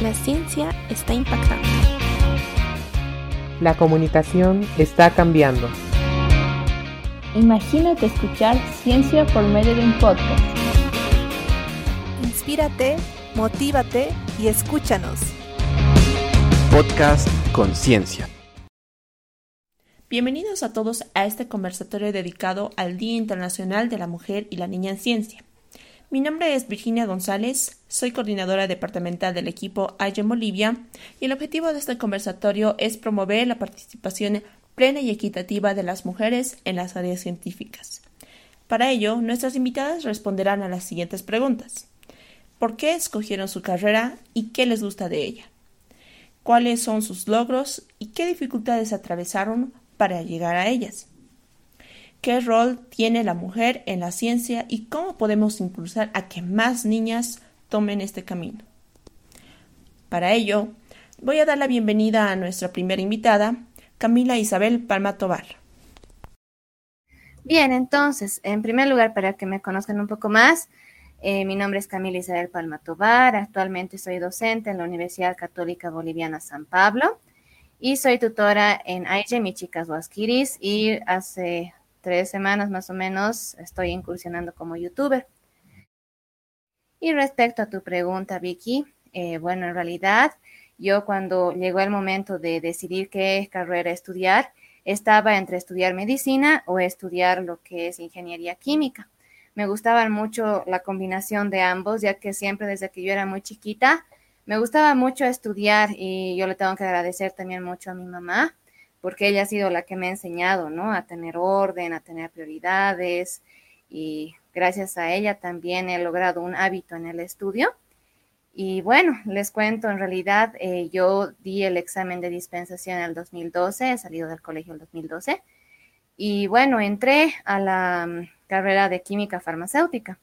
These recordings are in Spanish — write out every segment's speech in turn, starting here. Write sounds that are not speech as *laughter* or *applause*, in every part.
La ciencia está impactando. La comunicación está cambiando. Imagínate escuchar ciencia por medio de un podcast. Inspírate, motívate y escúchanos. Podcast Conciencia. Bienvenidos a todos a este conversatorio dedicado al Día Internacional de la Mujer y la Niña en Ciencia. Mi nombre es Virginia González, soy coordinadora departamental del equipo en Bolivia y el objetivo de este conversatorio es promover la participación plena y equitativa de las mujeres en las áreas científicas. Para ello, nuestras invitadas responderán a las siguientes preguntas. ¿Por qué escogieron su carrera y qué les gusta de ella? ¿Cuáles son sus logros y qué dificultades atravesaron para llegar a ellas? Qué rol tiene la mujer en la ciencia y cómo podemos impulsar a que más niñas tomen este camino. Para ello, voy a dar la bienvenida a nuestra primera invitada, Camila Isabel Palma Tobar. Bien, entonces, en primer lugar, para que me conozcan un poco más, eh, mi nombre es Camila Isabel Palma Tobar, actualmente soy docente en la Universidad Católica Boliviana San Pablo y soy tutora en AIGE Michicas Huasquiris y hace tres semanas más o menos estoy incursionando como youtuber. Y respecto a tu pregunta, Vicky, eh, bueno, en realidad yo cuando llegó el momento de decidir qué carrera estudiar, estaba entre estudiar medicina o estudiar lo que es ingeniería química. Me gustaba mucho la combinación de ambos, ya que siempre desde que yo era muy chiquita, me gustaba mucho estudiar y yo le tengo que agradecer también mucho a mi mamá, porque ella ha sido la que me ha enseñado, ¿no? A tener orden, a tener prioridades y gracias a ella también he logrado un hábito en el estudio. Y bueno, les cuento, en realidad eh, yo di el examen de dispensación en el 2012, he salido del colegio el 2012 y bueno, entré a la mm, carrera de química farmacéutica.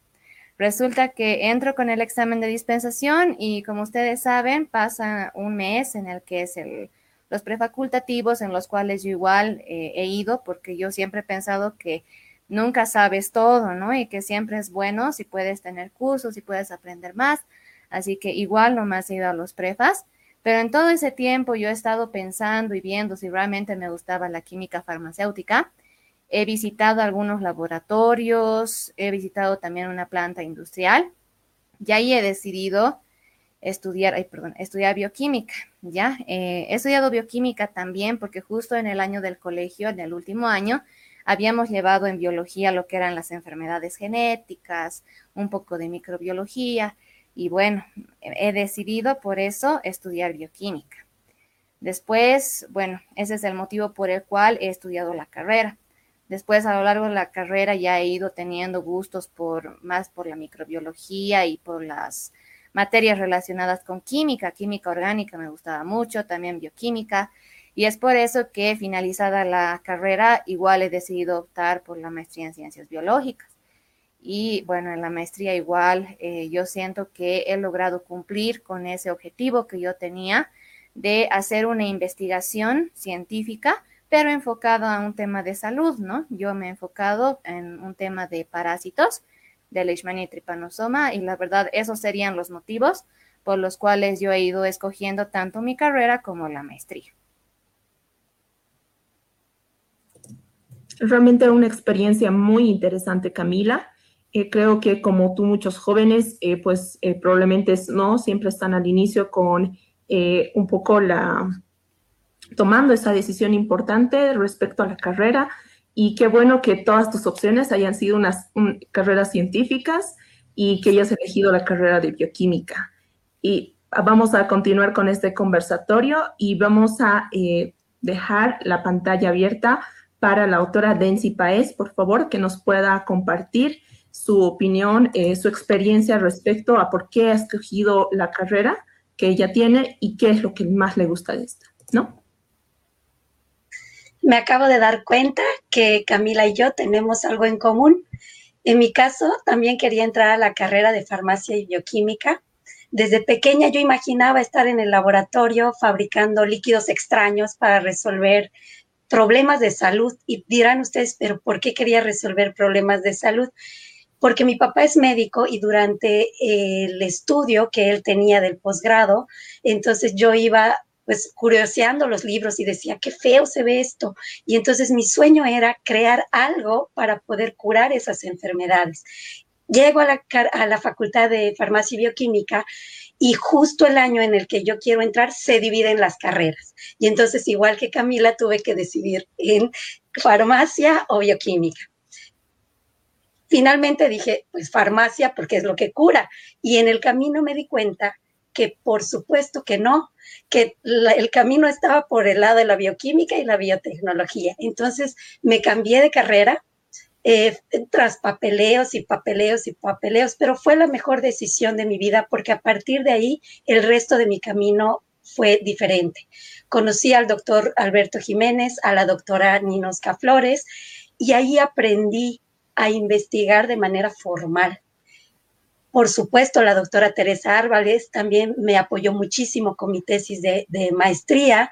Resulta que entro con el examen de dispensación y como ustedes saben, pasa un mes en el que es el los prefacultativos en los cuales yo igual eh, he ido porque yo siempre he pensado que nunca sabes todo, ¿no? Y que siempre es bueno si puedes tener cursos, si puedes aprender más. Así que igual nomás he ido a los prefas. Pero en todo ese tiempo yo he estado pensando y viendo si realmente me gustaba la química farmacéutica. He visitado algunos laboratorios, he visitado también una planta industrial y ahí he decidido estudiar, ay, perdón, estudiar bioquímica, ¿ya? Eh, he estudiado bioquímica también porque justo en el año del colegio, en el último año, habíamos llevado en biología lo que eran las enfermedades genéticas, un poco de microbiología, y bueno, he decidido por eso estudiar bioquímica. Después, bueno, ese es el motivo por el cual he estudiado la carrera. Después, a lo largo de la carrera, ya he ido teniendo gustos por más por la microbiología y por las materias relacionadas con química, química orgánica me gustaba mucho, también bioquímica, y es por eso que finalizada la carrera igual he decidido optar por la maestría en ciencias biológicas. Y bueno, en la maestría igual eh, yo siento que he logrado cumplir con ese objetivo que yo tenía de hacer una investigación científica, pero enfocado a un tema de salud, ¿no? Yo me he enfocado en un tema de parásitos de Leishmania tripanosoma y la verdad esos serían los motivos por los cuales yo he ido escogiendo tanto mi carrera como la maestría. Realmente una experiencia muy interesante, Camila. Eh, creo que como tú, muchos jóvenes, eh, pues eh, probablemente no siempre están al inicio con un poco la tomando esa decisión importante respecto a la carrera, y qué bueno que todas tus opciones hayan sido unas carreras científicas y que hayas elegido la carrera de bioquímica. Y vamos a continuar con este conversatorio y vamos a eh, dejar la pantalla abierta para la autora Densi Paez, por favor, que nos pueda compartir su opinión, eh, su experiencia respecto a por qué ha escogido la carrera que ella tiene y qué es lo que más le gusta de esta, ¿no? Me acabo de dar cuenta que Camila y yo tenemos algo en común. En mi caso, también quería entrar a la carrera de farmacia y bioquímica. Desde pequeña yo imaginaba estar en el laboratorio fabricando líquidos extraños para resolver problemas de salud. Y dirán ustedes, pero ¿por qué quería resolver problemas de salud? porque mi papá es médico y durante el estudio que él tenía del posgrado, entonces yo iba pues curioseando los libros y decía, qué feo se ve esto. Y entonces mi sueño era crear algo para poder curar esas enfermedades. Llego a la, a la Facultad de Farmacia y Bioquímica y justo el año en el que yo quiero entrar se dividen las carreras. Y entonces, igual que Camila, tuve que decidir en farmacia o bioquímica. Finalmente dije, pues farmacia porque es lo que cura. Y en el camino me di cuenta que por supuesto que no, que el camino estaba por el lado de la bioquímica y la biotecnología. Entonces me cambié de carrera eh, tras papeleos y papeleos y papeleos, pero fue la mejor decisión de mi vida porque a partir de ahí el resto de mi camino fue diferente. Conocí al doctor Alberto Jiménez, a la doctora Ninosca Flores y ahí aprendí a investigar de manera formal por supuesto, la doctora Teresa Árvales también me apoyó muchísimo con mi tesis de, maestría.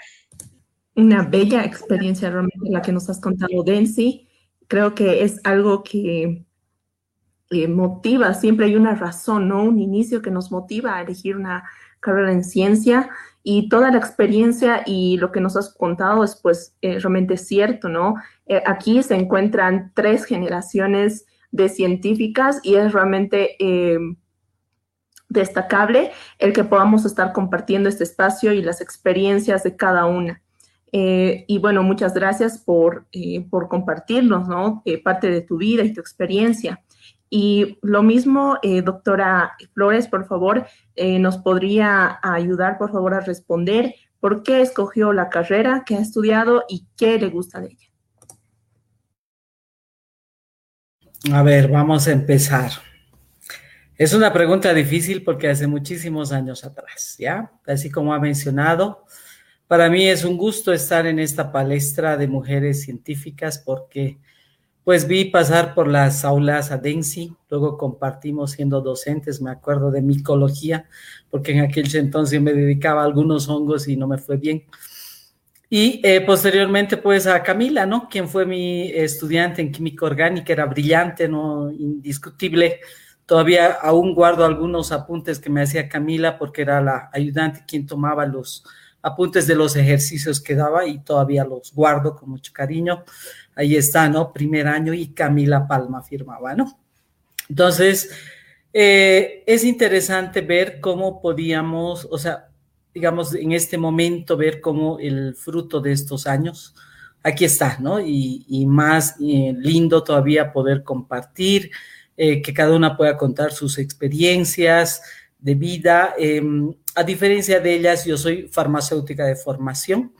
Una bella experiencia realmente la que nos has contado, Densi. Creo que es algo que motiva, siempre hay una razón, ¿no? Un inicio que nos motiva a elegir una carrera en ciencia y toda la experiencia y lo que nos has contado es pues eh, realmente cierto, ¿no? Eh, aquí se encuentran tres generaciones de científicas y es realmente eh, destacable el que podamos estar compartiendo este espacio y las experiencias de cada una. Eh, y bueno, muchas gracias por, eh, por compartirnos, ¿no? parte de tu vida y tu experiencia. Y lo mismo, doctora Flores, por favor, nos podría ayudar, por favor, a responder por qué escogió la carrera que ha estudiado y qué le gusta de ella. A ver, vamos a empezar. Es una pregunta difícil porque hace muchísimos años atrás, ¿ya? Así como ha mencionado, para mí es un gusto estar en esta palestra de mujeres científicas porque pues vi pasar por las aulas a Densi, luego compartimos siendo docentes, me acuerdo de micología, porque en aquel entonces me dedicaba a algunos hongos y no me fue bien. Y eh, posteriormente, pues a Camila, ¿no? Quien fue mi estudiante en química orgánica, era brillante, ¿no? Indiscutible. Todavía aún guardo algunos apuntes que me hacía Camila porque era la ayudante quien tomaba los apuntes de los ejercicios que daba y todavía los guardo con mucho cariño. Ahí está, ¿no? Primer año y Camila Palma firmaba, ¿no? Entonces, eh, es interesante ver cómo podíamos, o sea, digamos, en este momento ver cómo el fruto de estos años, aquí está, ¿no? Y, más eh, lindo todavía poder compartir, eh, que cada una pueda contar sus experiencias de vida. Em, a diferencia de ellas, yo soy farmacéutica de formación.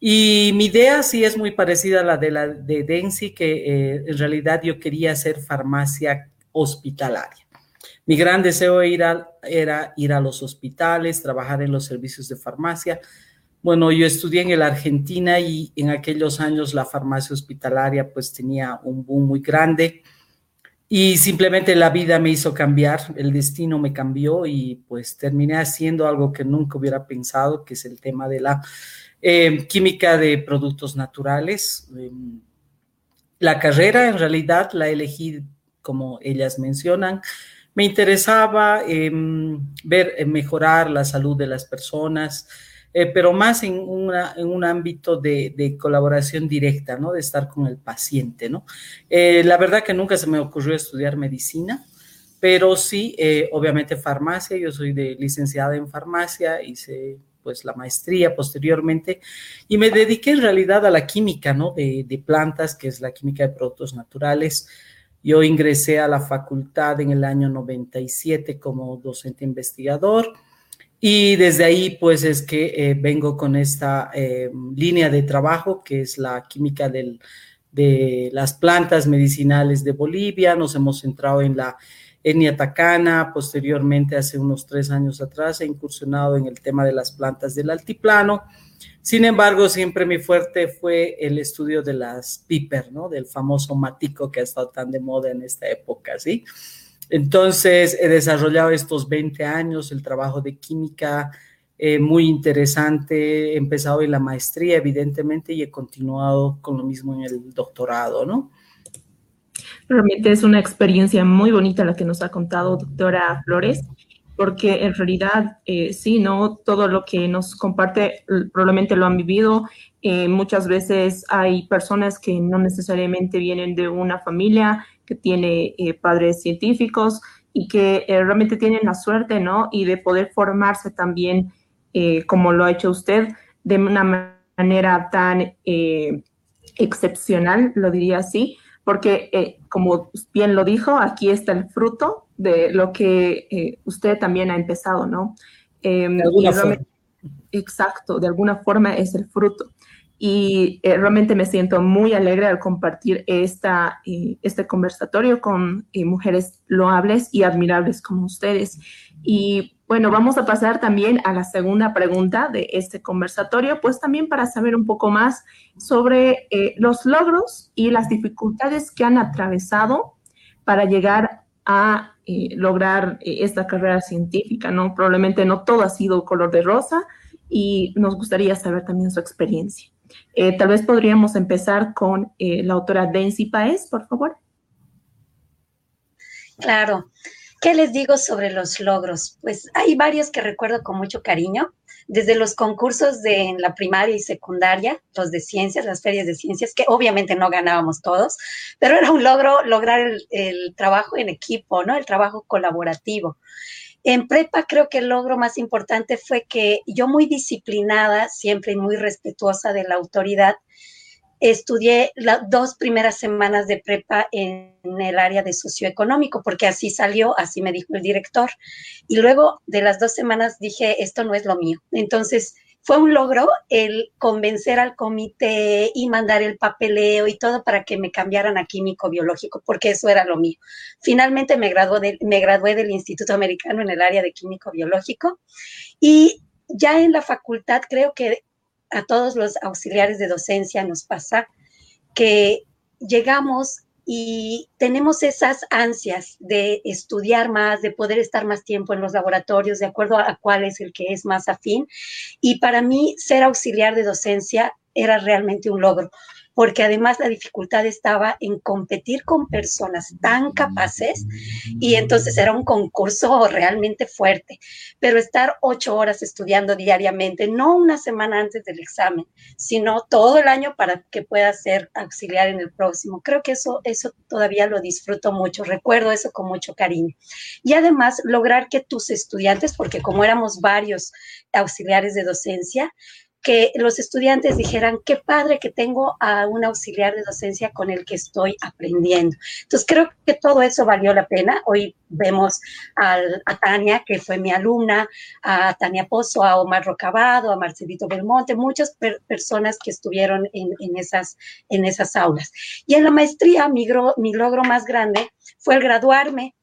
Y mi idea sí es muy parecida a la de la de Densi, que eh, en realidad yo quería hacer farmacia hospitalaria. Mi gran deseo era, era ir a los hospitales, trabajar en los servicios de farmacia. Bueno, yo estudié en la Argentina y en aquellos años la farmacia hospitalaria pues tenía un boom muy grande y simplemente la vida me hizo cambiar, el destino me cambió y pues terminé haciendo algo que nunca hubiera pensado, que es el tema de la eh, química de productos naturales. Em, la carrera en realidad la elegí como ellas mencionan, me interesaba em, ver eh, mejorar la salud de las personas, eh, pero más en, un ámbito de, colaboración directa, ¿no? De estar con el paciente, ¿no? Eh, la verdad que nunca se me ocurrió estudiar medicina, pero sí, obviamente farmacia, yo soy de licenciada en farmacia, hice pues la maestría posteriormente y me dediqué en realidad a la química, ¿no? De plantas, que es la química de productos naturales, yo ingresé a la facultad en el año 97 como docente investigador y desde ahí pues es que eh, vengo con esta eh, línea de trabajo que es la química de las plantas medicinales de Bolivia. Nos hemos centrado en la etnia tacana, posteriormente hace unos tres años atrás he incursionado en el tema de las plantas del altiplano sin embargo, siempre mi fuerte fue el estudio de las piper, ¿no? Del famoso matico que ha estado tan de moda en esta época, ¿sí? Entonces, he desarrollado estos 20 años el trabajo de química eh, muy interesante. He empezado en la maestría, evidentemente, y he continuado con lo mismo en el doctorado, ¿no? Realmente es una experiencia muy bonita la que nos ha contado doctora Flores, porque en realidad eh, sí, ¿no? Todo lo que nos comparte probablemente lo han vivido. Eh, muchas veces hay personas que no necesariamente vienen de una familia que tiene eh, padres científicos y que realmente tienen la suerte, ¿no? Y de poder formarse también, como lo ha hecho usted, de una manera tan excepcional, lo diría así, porque como bien lo dijo, aquí está el fruto de lo que eh, usted también ha empezado, ¿no? Em, de alguna forma. Exacto, de alguna forma es el fruto. Y eh, realmente me siento muy alegre al compartir esta, este conversatorio con mujeres loables y admirables como ustedes. Y bueno, vamos a pasar también a la segunda pregunta de este conversatorio, pues también para saber un poco más sobre eh, los logros y las dificultades que han atravesado para llegar a eh, lograr eh, esta carrera científica, ¿no? Probablemente no todo ha sido color de rosa y nos gustaría saber también su experiencia. tal vez podríamos empezar con la autora Densi Paez, por favor. Claro. ¿Qué les digo sobre los logros? Pues hay varios que recuerdo con mucho cariño, desde los concursos de en la primaria y secundaria, los de ciencias, las ferias de ciencias, que obviamente no ganábamos todos, pero era un logro lograr el, el trabajo en equipo, ¿no? El trabajo colaborativo. En prepa creo que el logro más importante fue que yo muy disciplinada, siempre muy respetuosa de la autoridad, estudié las dos primeras semanas de prepa en el área de socioeconómico, porque así salió, así me dijo el director. Y luego de las dos semanas dije, esto no es lo mío. Entonces, fue un logro el convencer al comité y mandar el papeleo y todo para que me cambiaran a químico biológico, porque eso era lo mío. Finalmente me, gradué, del Instituto Americano en el área de químico biológico y ya en la facultad creo que a todos los auxiliares de docencia nos pasa que llegamos y tenemos esas ansias de estudiar más, de poder estar más tiempo en los laboratorios, de acuerdo a cuál es el que es más afín. Y para mí, ser auxiliar de docencia era realmente un logro, porque además la dificultad estaba en competir con personas tan capaces y entonces era un concurso realmente fuerte. Pero estar ocho horas estudiando diariamente, no una semana antes del examen, sino todo el año para que pueda ser auxiliar en el próximo. Creo que eso, eso todavía lo disfruto mucho, recuerdo eso con mucho cariño. Y además lograr que tus estudiantes, porque como éramos varios auxiliares de docencia, que los estudiantes dijeran, qué padre que tengo a un auxiliar de docencia con el que estoy aprendiendo. Entonces, creo que todo eso valió la pena. Hoy vemos a Tania, que fue mi alumna, a Tania Pozo, a Omar Rocabado, a Marcelito Belmonte, muchas personas que estuvieron en, esas, en esas aulas. Y en la maestría, mi, mi logro más grande fue el graduarme,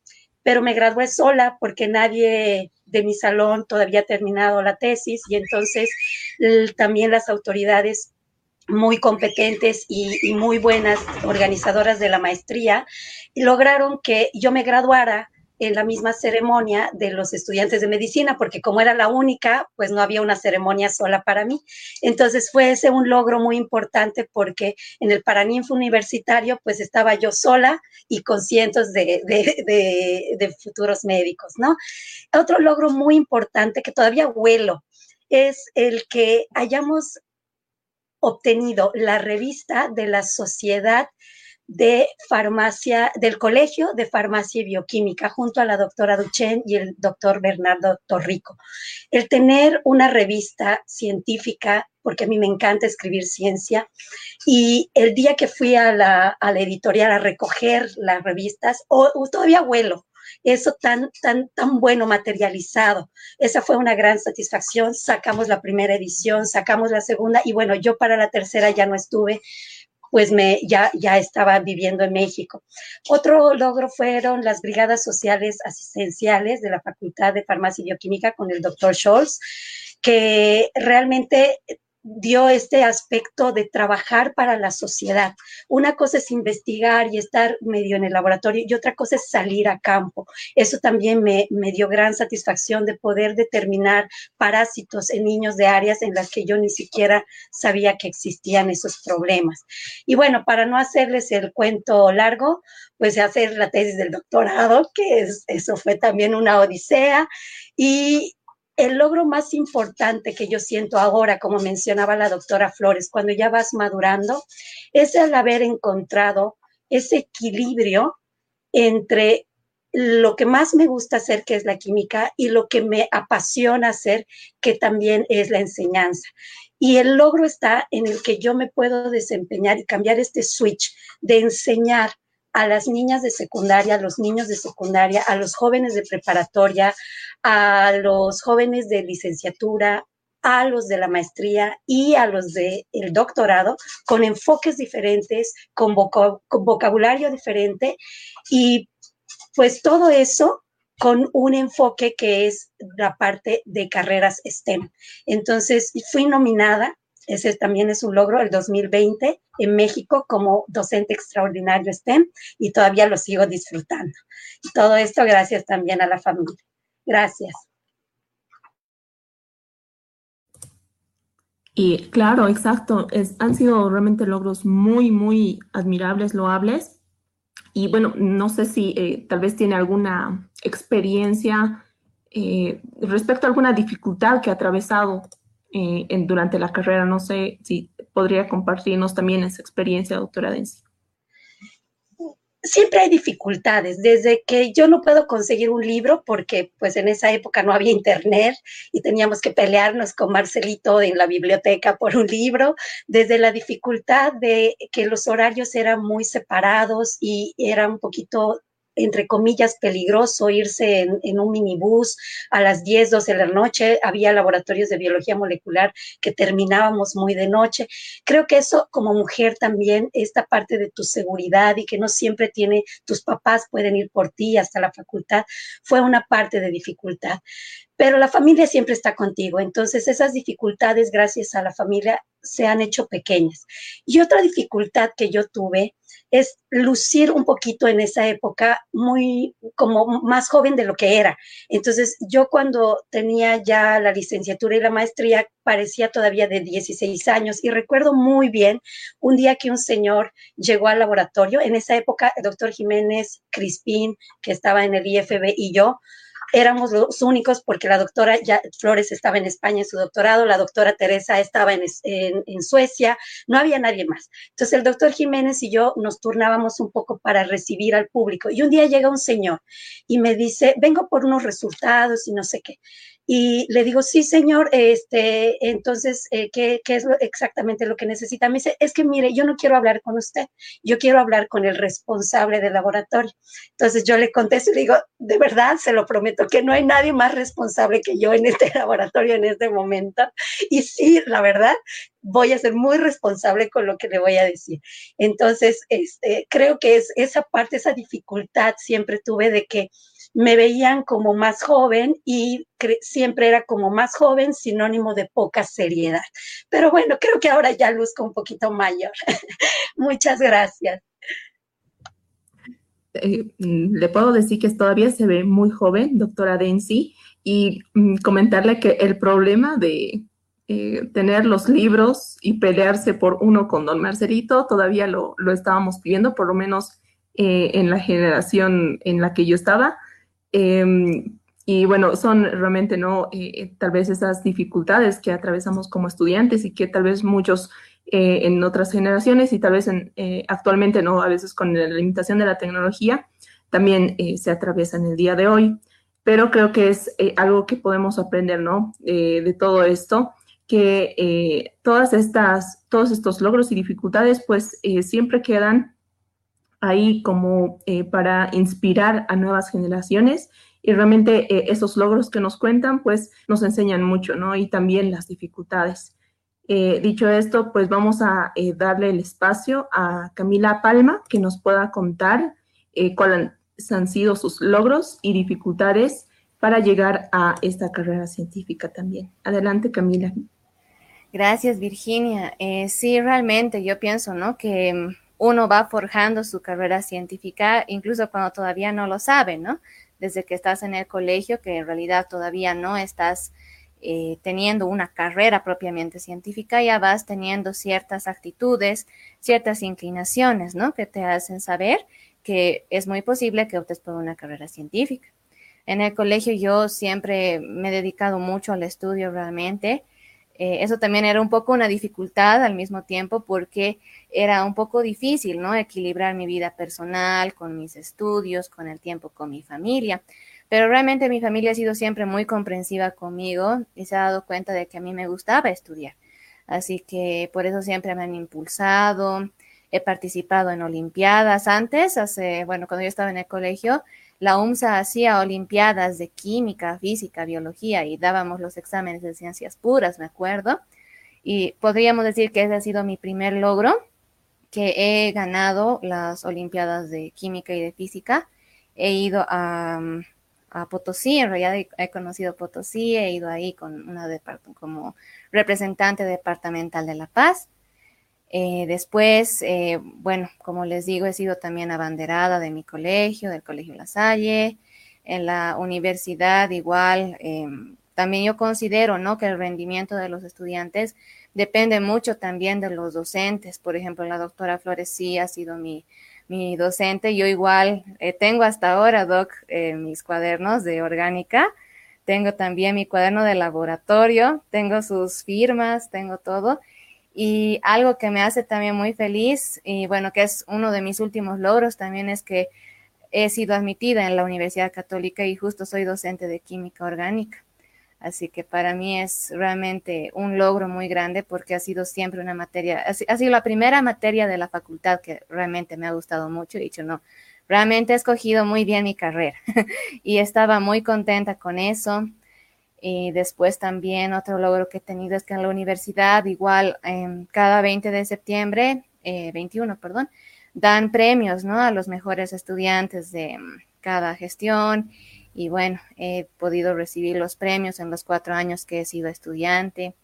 pero me gradué sola porque nadie de mi salón todavía terminado la tesis y entonces también las autoridades muy competentes y, muy buenas organizadoras de la maestría lograron que yo me graduara en la misma ceremonia de los estudiantes de medicina, porque como era la única, pues no había una ceremonia sola para mí. Entonces fue ese un logro muy importante porque en el Paraninfo universitario, pues estaba yo sola y con cientos de, de futuros médicos, ¿no? Otro logro muy importante que todavía huelo es el que hayamos obtenido la revista de la Sociedad de farmacia, del Colegio de Farmacia y Bioquímica, junto a la doctora Duchen y el doctor Bernardo Torrico. El tener una revista científica, porque a mí me encanta escribir ciencia, y el día que fui a la, editorial a recoger las revistas, o, todavía vuelo, eso tan, tan, tan bueno materializado. Esa fue una gran satisfacción. Sacamos la primera edición, sacamos la segunda y bueno, yo para la tercera ya no estuve pues me, ya, ya estaba viviendo en México. Otro logro fueron las brigadas sociales asistenciales de la Facultad de Farmacia y Bioquímica con el doctor Scholz, que realmente dio este aspecto de trabajar para la sociedad. Una cosa es investigar y estar medio en el laboratorio y otra cosa es salir a campo. Eso también me, me, dio gran satisfacción de poder determinar parásitos en niños de áreas en las que yo ni siquiera sabía que existían esos problemas. Y bueno, para no hacerles el cuento largo, pues hacer la tesis del doctorado, que es, eso fue también una odisea. Y el logro más importante que yo siento ahora, como mencionaba la doctora Flores, cuando ya vas madurando, es el haber encontrado ese equilibrio entre lo que más me gusta hacer, que es la química, y lo que me apasiona hacer, que también es la enseñanza. Y el logro está en el que yo me puedo desempeñar y cambiar este switch de enseñar a las niñas de secundaria, a los niños de secundaria, a los jóvenes de preparatoria, a los jóvenes de licenciatura, a los de la maestría y a los del el doctorado, con enfoques diferentes, con, con vocabulario diferente y pues todo eso con un enfoque que es la parte de carreras STEM. Entonces, fui nominada ese también es un logro el 2020 en México como docente extraordinario STEM y todavía lo sigo disfrutando. Y todo esto gracias también a la familia. Gracias. Y claro, exacto, es, han sido realmente logros muy, muy admirables, loables. Y bueno, no sé si eh, tal vez tiene alguna experiencia eh, respecto a alguna dificultad que ha atravesado eh, en, durante la carrera. No sé si podría compartirnos también esa experiencia, doctora Densi. Siempre hay dificultades, desde que yo no puedo conseguir un libro porque pues en esa época no había internet y teníamos que pelearnos con Marcelito en la biblioteca por un libro, desde la dificultad de que los horarios eran muy separados y era un poquito entre comillas, peligroso irse en, un minibús a las 10, 12 de la noche. Había laboratorios de biología molecular que terminábamos muy de noche. Creo que eso como mujer también, esta parte de tu seguridad y que no siempre tiene, tus papás pueden ir por ti hasta la facultad, fue una parte de dificultad pero la familia siempre está contigo. Entonces, esas dificultades, gracias a la familia, se han hecho pequeñas. Y otra dificultad que yo tuve es lucir un poquito en esa época muy como más joven de lo que era. Entonces, yo cuando tenía ya la licenciatura y la maestría, parecía todavía de 16 años y recuerdo muy bien un día que un señor llegó al laboratorio, en esa época el doctor Jiménez Crispín, que estaba en el IFB, y yo, éramos los únicos porque la doctora Flores estaba en España en su doctorado, la doctora Teresa estaba en, en, Suecia, no había nadie más. Entonces el doctor Jiménez y yo nos turnábamos un poco para recibir al público. Y un día llega un señor y me dice, vengo por unos resultados y no sé qué. Y le digo, sí, señor, este, entonces, eh, ¿qué, ¿qué, es exactamente lo que necesita? Me dice, es que mire, yo no quiero hablar con usted, yo quiero hablar con el responsable del laboratorio. Entonces yo le contesto y le digo, de verdad, se lo prometo, que no hay nadie más responsable que yo en este *laughs* laboratorio en este momento. Y sí, la verdad, voy a ser muy responsable con lo que le voy a decir. Entonces, este, creo que es esa parte, esa dificultad siempre tuve de que me veían como más joven y siempre era como más joven, sinónimo de poca seriedad. Pero bueno, creo que ahora ya luzco un poquito mayor. *laughs* Muchas gracias. Eh, mm, le puedo decir que todavía se ve muy joven, doctora Densi, y mm, comentarle que el problema de eh, tener los libros y pelearse por uno con don Marcelito todavía lo, lo estábamos pidiendo, por lo menos eh, en la generación en la que yo estaba Em, y bueno, son realmente, ¿no? Eh, tal vez esas dificultades que atravesamos como estudiantes y que tal vez muchos eh, en otras generaciones y tal vez en, eh, actualmente, ¿no? A veces con la limitación de la tecnología también se atraviesa en el día de hoy. Pero creo que es algo que podemos aprender, ¿no? de todo esto, que todas estas, todos estos logros y dificultades, pues siempre quedan ahí como eh, para inspirar a nuevas generaciones y realmente eh, esos logros que nos cuentan pues nos enseñan mucho, ¿no? Y también las dificultades. Eh, dicho esto, pues vamos a darle el espacio a Camila Palma que nos pueda contar cuáles han sido sus logros y dificultades para llegar a esta carrera científica también. Adelante, Camila. Gracias, Virginia. Sí, realmente yo pienso, ¿no? Que uno va forjando su carrera científica incluso cuando todavía no lo sabe, ¿no? Desde que estás en el colegio, que en realidad todavía no estás eh, teniendo una carrera propiamente científica, ya vas teniendo ciertas actitudes, ciertas inclinaciones, ¿no? Que te hacen saber que es muy posible que optes por una carrera científica. En el colegio yo siempre me he dedicado mucho al estudio realmente. Eh, eso también era un poco una dificultad al mismo tiempo porque era un poco difícil, ¿no? Equilibrar mi vida personal con mis estudios, con el tiempo con mi familia. Pero realmente mi familia ha sido siempre muy comprensiva conmigo y se ha dado cuenta de que a mí me gustaba estudiar. Así que por eso siempre me han impulsado. He participado en Olimpiadas antes, hace, bueno, cuando yo estaba en el colegio, la UMSA hacía Olimpiadas de química, física, biología y dábamos los exámenes de ciencias puras, me acuerdo. Y podríamos decir que ese ha sido mi primer logro, que he ganado las Olimpiadas de química y de física. He ido a, a Potosí, en realidad he, conocido Potosí, he ido ahí con una como representante departamental de La Paz. Eh, después, eh, bueno, como les digo, he sido también abanderada de mi colegio, del Colegio La Salle, en la universidad igual. Em, también yo considero, ¿no? Que el rendimiento de los estudiantes depende mucho también de los docentes. Por ejemplo, la doctora Flores sí ha sido mi, mi docente. Yo igual eh, tengo hasta ahora, Doc, mis cuadernos de orgánica. Tengo también mi cuaderno de laboratorio, tengo sus firmas, tengo todo. Y algo que me hace también muy feliz, y bueno, que es uno de mis últimos logros también es que he sido admitida en la Universidad Católica y justo soy docente de química orgánica. Así que para mí es realmente un logro muy grande porque ha sido siempre una materia, ha sido la primera materia de la facultad que realmente me ha gustado mucho. He dicho, no, realmente he escogido muy bien mi carrera *laughs* y estaba muy contenta con eso. Y después también otro logro que he tenido es que en la universidad, igual em, cada 20 de septiembre, 21, eh, perdón, dan premios, ¿no? A los mejores estudiantes de em, cada gestión y bueno, he podido recibir los premios en los cuatro años que he sido estudiante.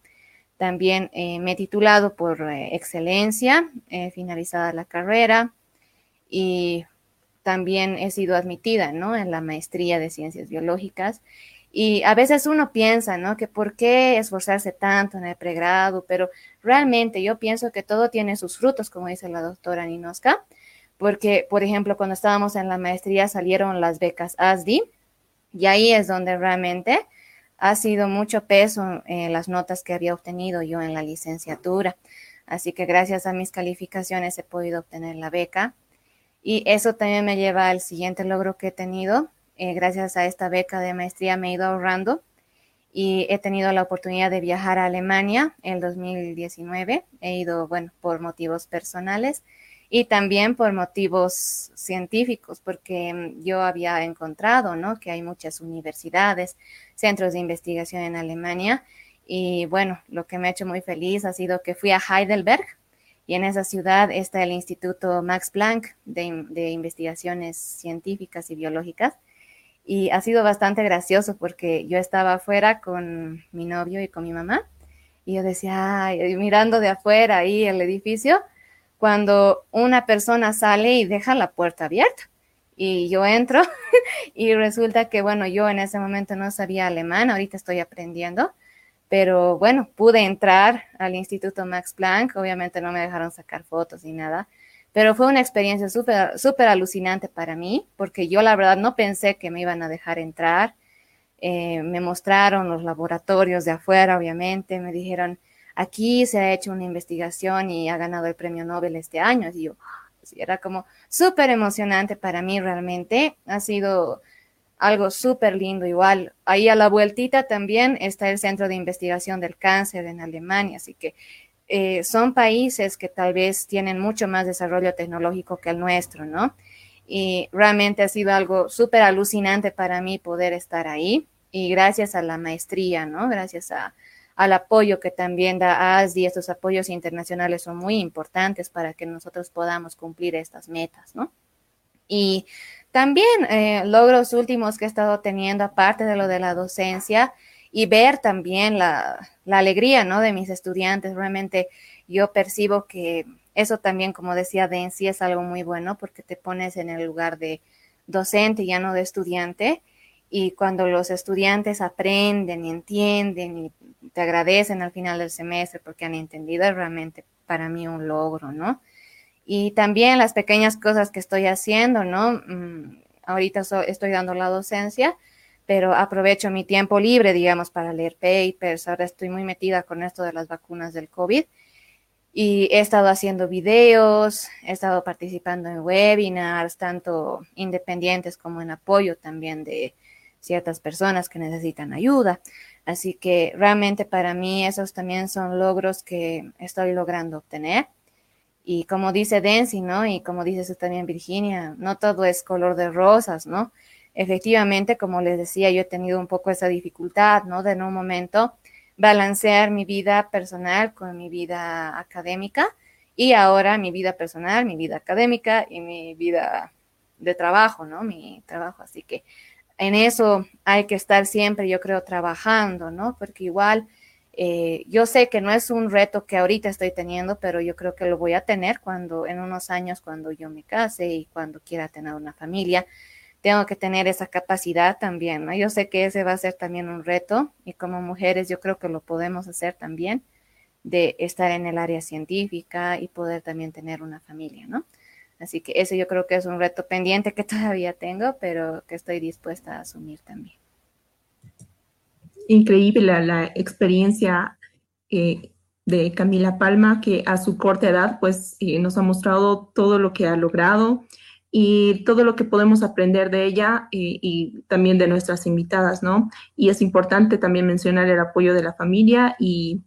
También eh, me he titulado por eh, excelencia, finalizada la carrera y también he sido admitida, ¿no? En la maestría de ciencias biológicas. Y a veces uno piensa, ¿no? Que por qué esforzarse tanto en el pregrado, pero realmente yo pienso que todo tiene sus frutos, como dice la doctora Ninoska, porque, por ejemplo, cuando estábamos en la maestría salieron las becas ASDI, y ahí es donde realmente ha sido mucho peso las notas que había obtenido yo en la licenciatura. Así que gracias a mis calificaciones he podido obtener la beca. Y eso también me lleva al siguiente logro que he tenido. Eh, gracias a esta beca de maestría me he ido ahorrando y he tenido la oportunidad de viajar a Alemania en 2019. He ido, bueno, por motivos personales y también por motivos científicos, porque mm, yo había encontrado, ¿no? Que hay muchas universidades, centros de investigación en Alemania y bueno, lo que me ha hecho muy feliz ha sido que fui a Heidelberg y en esa ciudad está el Instituto Max Planck de, de Investigaciones Científicas y Biológicas y ha sido bastante gracioso porque yo estaba afuera con mi novio y con mi mamá y yo decía, mirando de afuera ahí el edificio cuando una persona sale y deja la puerta abierta. Y yo entro *laughs* y resulta que, bueno, yo en ese momento no sabía alemán, ahorita estoy aprendiendo, pero bueno, pude entrar al Instituto Max Planck, obviamente no me dejaron sacar fotos ni nada, pero fue una experiencia súper, súper alucinante para mí, porque yo la verdad no pensé que me iban a dejar entrar. Eh, me mostraron los laboratorios de afuera, obviamente, me dijeron, aquí se ha hecho una investigación y ha ganado el premio Nobel este año. Y yo, era como súper emocionante para mí realmente. Ha sido algo súper lindo. Igual, ahí a la vueltita también está el Centro de Investigación del Cáncer en Alemania. Así que eh, son países que tal vez tienen mucho más desarrollo tecnológico que el nuestro, ¿no? Y realmente ha sido algo súper alucinante para mí poder estar ahí. Y gracias a la maestría, ¿no? Gracias a, al apoyo que también da ASDI. Estos apoyos internacionales son muy importantes para que nosotros podamos cumplir estas metas, ¿no? Y también eh, logros últimos que he estado teniendo, aparte de lo de la docencia, y ver también la, la alegría, ¿no? De mis estudiantes. Realmente yo percibo que eso también, como decía Den, sí es algo muy bueno porque te pones en el lugar de docente, ya no de estudiante. Y cuando los estudiantes aprenden y entienden y te agradecen al final del semestre porque han entendido, es realmente para mí un logro, ¿no? Y también las pequeñas cosas que estoy haciendo, ¿no? Mm, ahorita estoy dando la docencia, pero aprovecho mi tiempo libre, digamos, para leer papers. Ahora estoy muy metida con esto de las vacunas del COVID y he estado haciendo videos, he estado participando en webinars, tanto independientes como en apoyo también de ciertas personas que necesitan ayuda. Así que realmente para mí esos también son logros que estoy logrando obtener. Y como dice Densi, ¿no? Y como dice también Virginia, no todo es color de rosas, ¿no? Efectivamente, como les decía, yo he tenido un poco esa dificultad, ¿no? De en un momento balancear mi vida personal con mi vida académica y ahora mi vida personal, mi vida académica y mi vida de trabajo, ¿no? Mi trabajo. Así que en eso hay que estar siempre, yo creo, trabajando, ¿no? Porque igual eh, yo sé que no es un reto que ahorita estoy teniendo, pero yo creo que lo voy a tener cuando, en unos años, cuando yo me case y cuando quiera tener una familia tengo que tener esa capacidad también, ¿no? Yo sé que ese va a ser también un reto y como mujeres yo creo que lo podemos hacer también, de estar en el área científica y poder también tener una familia, ¿no? Así que ese yo creo que es un reto pendiente que *laughs* todavía tengo, pero que estoy dispuesta a asumir también. Increíble la, experiencia eh, de Camila Palma, que a su corta edad, pues eh, nos ha mostrado todo lo que ha logrado y todo lo que podemos aprender de ella y, y, también de nuestras invitadas, ¿no? Y es importante también mencionar el apoyo de la familia y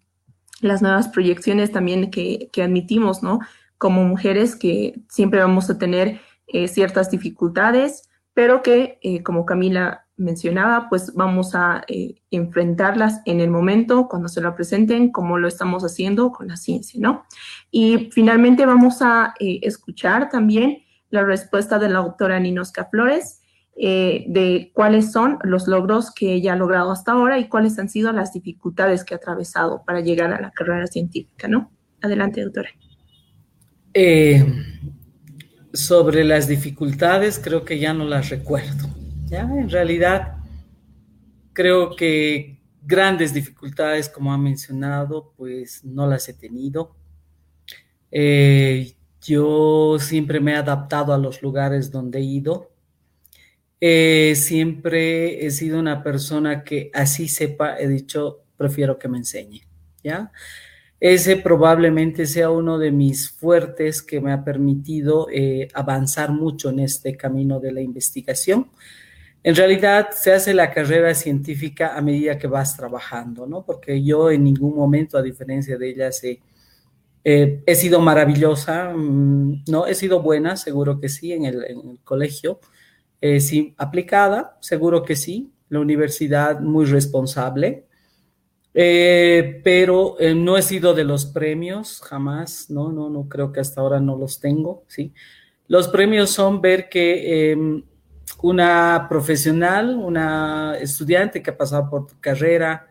las nuevas proyecciones también que, que admitimos, ¿no? Como mujeres que siempre vamos a tener eh, ciertas dificultades, pero que, eh, como Camila mencionaba, pues vamos a eh, enfrentarlas en el momento, cuando se lo presenten, como lo estamos haciendo con la ciencia, ¿no? Y finalmente vamos a escuchar también la respuesta de la autora Ninosca Flores eh, de cuáles son los logros que ella ha logrado hasta ahora y cuáles han sido las dificultades que ha atravesado para llegar a la carrera científica, ¿no? Adelante, doctora. Eh, sobre las dificultades, creo que ya no las recuerdo. ¿ya? En realidad, creo que grandes dificultades, como ha mencionado, pues no las he tenido. Eh, yo siempre me he adaptado a los lugares donde he ido. Eh, siempre he sido una persona que así sepa, he dicho, prefiero que me enseñe, ¿ya? Ese probablemente sea uno de mis fuertes que me ha permitido eh, avanzar mucho en este camino de la investigación. En realidad se hace la carrera científica a medida que vas trabajando, ¿no? Porque yo en ningún momento, a diferencia de ella, he eh, he sido maravillosa, mm, ¿no? He sido buena, seguro que sí, en el, colegio. Eh, sí, aplicada, seguro que sí. La universidad muy responsable. Eh, pero no he sido de los premios, jamás, no, no, no creo que hasta ahora no los tengo, ¿sí? Los premios son ver que em, una profesional, una estudiante que ha pasado por tu carrera,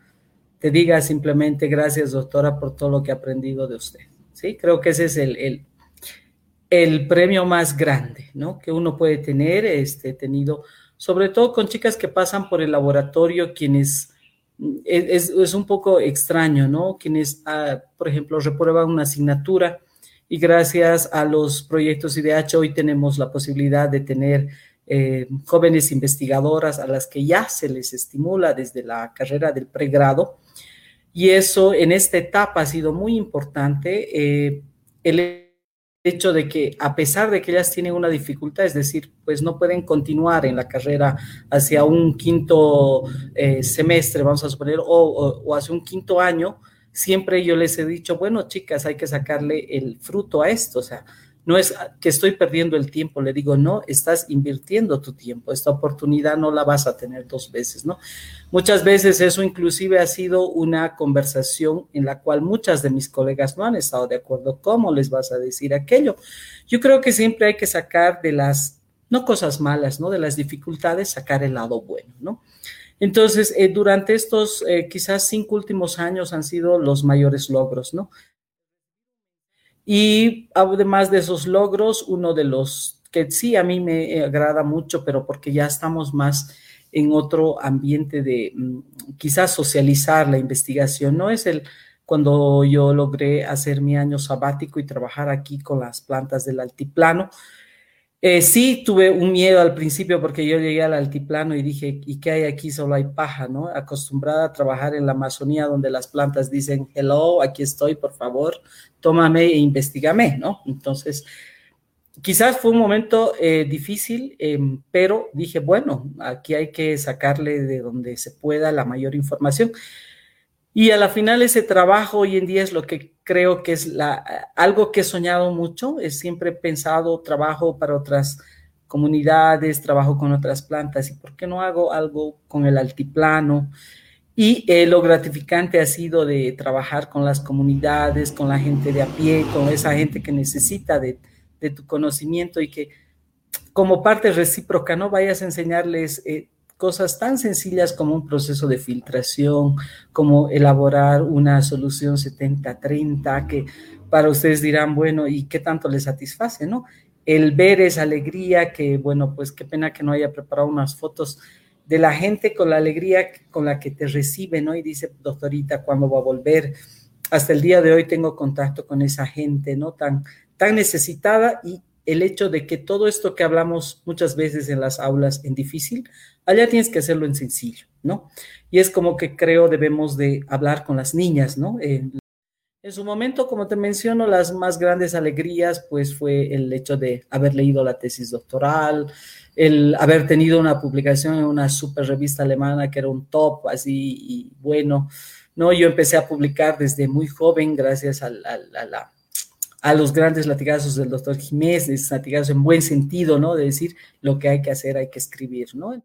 te diga simplemente gracias doctora por todo lo que he aprendido de usted. ¿Sí? Creo que ese es el, el, premio más grande, ¿no? Que uno puede tener, este, tenido, sobre todo con chicas que pasan por el laboratorio, quienes es, es un poco extraño, ¿no? Quienes, ah, por ejemplo, reprueban una asignatura y gracias a los proyectos IDH hoy tenemos la posibilidad de tener eh, jóvenes investigadoras a las que ya se les estimula desde la carrera del pregrado y eso en esta etapa ha sido muy importante. Eh, el hecho de que a pesar de que ellas tienen una dificultad, es decir, pues no pueden continuar en la carrera hacia un quinto eh, semestre, vamos a suponer, o, o, hacia un quinto año, siempre yo les he dicho, bueno, chicas, hay que sacarle el fruto a esto, o sea, no es que estoy perdiendo el tiempo, le digo, no, estás invirtiendo tu tiempo, esta oportunidad no la vas a tener dos veces, ¿no? Muchas veces eso inclusive ha sido una conversación en la cual muchas de mis colegas no han estado de acuerdo, ¿cómo les vas a decir aquello? Yo creo que siempre hay que sacar de las, no cosas malas, ¿no? De las dificultades, sacar el lado bueno, ¿no? Entonces, eh, durante estos eh, quizás cinco últimos años han sido los mayores logros, ¿no? Y además de esos logros, uno de los que sí a mí me agrada mucho, pero porque ya estamos más en otro ambiente de mm, quizás socializar la investigación, no es el cuando yo logré hacer mi año sabático y trabajar aquí con las plantas del altiplano, eh, sí, tuve un miedo al principio porque yo llegué al altiplano y dije, ¿y qué hay aquí? Solo hay paja, ¿no? Acostumbrada a trabajar en la Amazonía donde las plantas dicen, hello, aquí estoy, por favor, tómame e investigame, ¿no? Entonces, quizás fue un momento eh, difícil, em, pero dije, bueno, aquí hay que sacarle de donde se pueda la mayor información. Y a la final ese trabajo hoy en día es lo que creo que es la, algo que he soñado mucho, es siempre pensado trabajo para otras comunidades, trabajo con otras plantas y por qué no hago algo con el altiplano. Y eh, lo gratificante ha sido de trabajar con las comunidades, con la gente de a pie, con esa gente que necesita de, de tu conocimiento y que como parte recíproca no vayas a enseñarles eh, cosas tan sencillas como un proceso de filtración, como elaborar una solución 70-30, que para ustedes dirán, bueno, ¿y qué tanto les satisface, no? El ver esa alegría, que bueno, pues qué pena que no haya preparado unas fotos de la gente con la alegría con la que te recibe, ¿no? Y dice, doctorita, ¿cuándo va a volver? Hasta el día de hoy tengo contacto con esa gente, ¿no? Tan, tan necesitada y el hecho de que todo esto que hablamos muchas veces en las aulas en difícil, allá tienes que hacerlo en sencillo, ¿no? Y es como que creo debemos de hablar con las niñas, ¿no? en su momento, como te menciono, las más grandes alegrías, pues fue el hecho de haber leído la tesis doctoral, el haber tenido una publicación en una super revista alemana que era un top, así, y bueno, ¿no? Yo empecé a publicar desde muy joven gracias a, la a los grandes latigazos del doctor Jiménez, latigazos en buen sentido, ¿no? De decir lo que hay que hacer, hay que escribir, ¿no?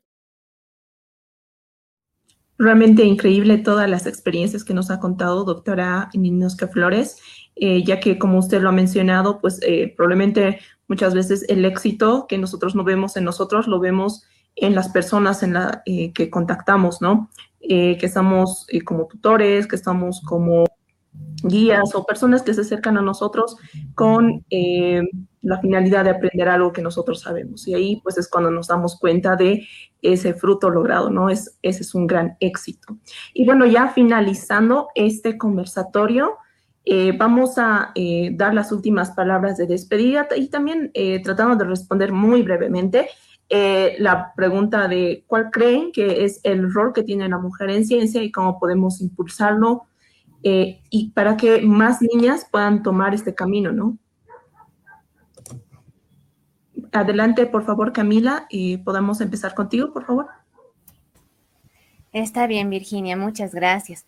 Realmente increíble todas las experiencias que nos ha contado doctora Ninosca Flores, eh, ya que como usted lo ha mencionado, pues eh, probablemente muchas veces el éxito que nosotros no vemos en nosotros, lo vemos en las personas en la, eh, que contactamos, ¿no? que estamos como tutores, que estamos como guías o personas que se acercan a nosotros con eh, la finalidad de aprender algo que nosotros sabemos. Y ahí pues es cuando nos damos cuenta de ese fruto logrado, ¿no? Es, ese es un gran éxito. Y bueno, ya finalizando este conversatorio, eh, vamos a eh, dar las últimas palabras de despedida y también tratando de responder muy brevemente la pregunta de cuál creen que es el rol que tiene la mujer en ciencia y cómo podemos impulsarlo eh, y para que más niñas puedan tomar este camino, ¿no? Adelante, por favor, Camila, y podamos empezar contigo, por favor. Está bien, Virginia, muchas gracias.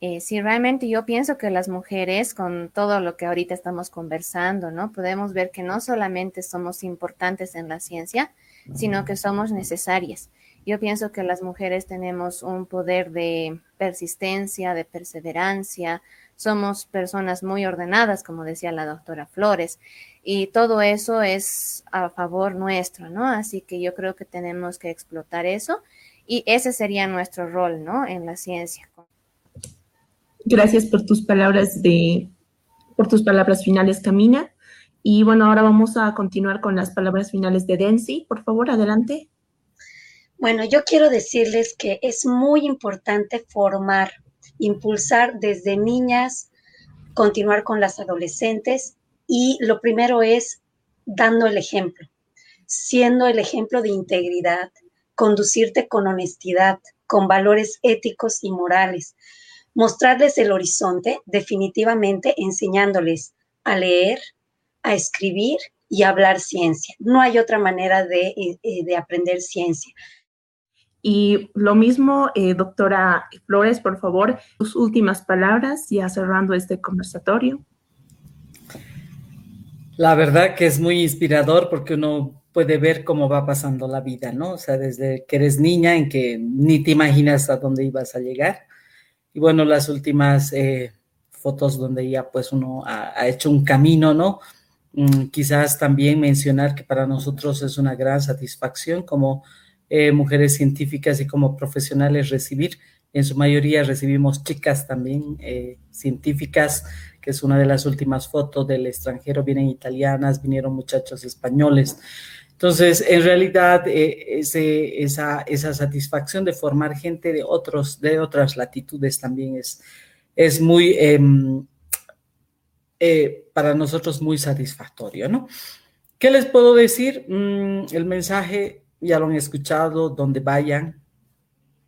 Eh, sí, realmente yo pienso que las mujeres, con todo lo que ahorita estamos conversando, ¿no? Podemos ver que no solamente somos importantes en la ciencia, sino que somos necesarias. Yo pienso que las mujeres tenemos un poder de persistencia, de perseverancia, somos personas muy ordenadas, como decía la doctora Flores, y todo eso es a favor nuestro, ¿no? Así que yo creo que tenemos que explotar eso y ese sería nuestro rol, ¿no? En la ciencia. Gracias por tus palabras de, por tus palabras finales, Camina. Y bueno, ahora vamos a continuar con las palabras finales de Densi. Por favor, adelante. Bueno, yo quiero decirles que es muy importante formar, impulsar desde niñas, continuar con las adolescentes y lo primero es dando el ejemplo, siendo el ejemplo de integridad, conducirte con honestidad, con valores éticos y morales, mostrarles el horizonte, definitivamente enseñándoles a leer, a escribir y a hablar ciencia. No hay otra manera de, eh, de aprender ciencia. Y lo mismo, eh, doctora Flores, por favor, sus últimas palabras, ya cerrando este conversatorio. La verdad que es muy inspirador porque uno puede ver cómo va pasando la vida, ¿no? O sea, desde que eres niña en que ni te imaginas a dónde ibas a llegar. Y bueno, las últimas eh, fotos donde ya pues uno ha, hecho un camino, ¿no? Mm, quizás también mencionar que para nosotros es una gran satisfacción como eh, mujeres científicas y como profesionales recibir. En su mayoría recibimos chicas también eh, científicas, que es una de las últimas fotos del extranjero. Vienen italianas, vinieron muchachos españoles. Entonces, en realidad, eh, esa, esa, satisfacción de formar gente de, otros, de otras latitudes también es, es muy, em, eh, para nosotros, muy satisfactorio, ¿no? ¿Qué les puedo decir? Mm, el mensaje ya lo han escuchado, donde vayan,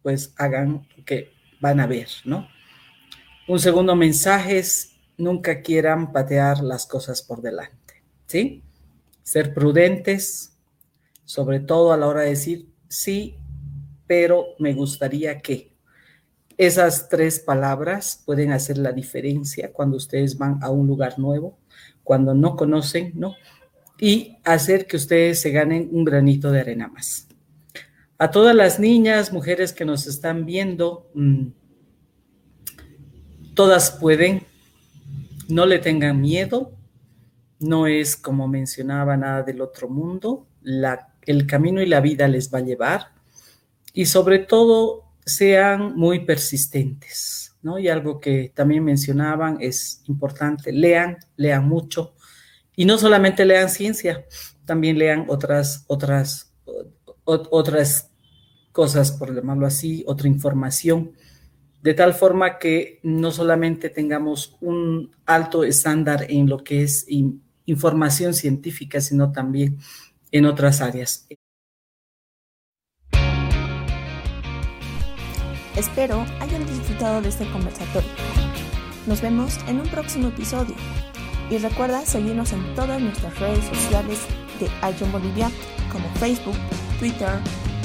pues hagan que van a ver, ¿no? Un segundo mensaje es, nunca quieran patear las cosas por delante, ¿sí? Ser prudentes, sobre todo a la hora de decir sí, pero me gustaría que. Esas tres palabras pueden hacer la diferencia cuando ustedes van a un lugar nuevo, cuando no conocen, ¿no? Y hacer que ustedes se ganen un granito de arena más. A todas las niñas, mujeres que nos están viendo, mm, todas pueden, no le tengan miedo, no es como mencionaba nada del otro mundo, la el camino y la vida les va a llevar. Y sobre todo sean muy persistentes, ¿no? Y algo que también mencionaban es importante, lean, lean mucho y no solamente lean ciencia, también lean otras, otras, otras cosas, por llamarlo así, otra información, de tal forma que no solamente tengamos un alto estándar en lo que es información científica, sino también en otras áreas. Espero hayan disfrutado de este conversatorio. Nos vemos en un próximo episodio. Y recuerda seguirnos en todas nuestras redes sociales de iJohn Bolivia como Facebook, Twitter,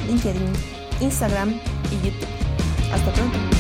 LinkedIn, Instagram y YouTube. Hasta pronto.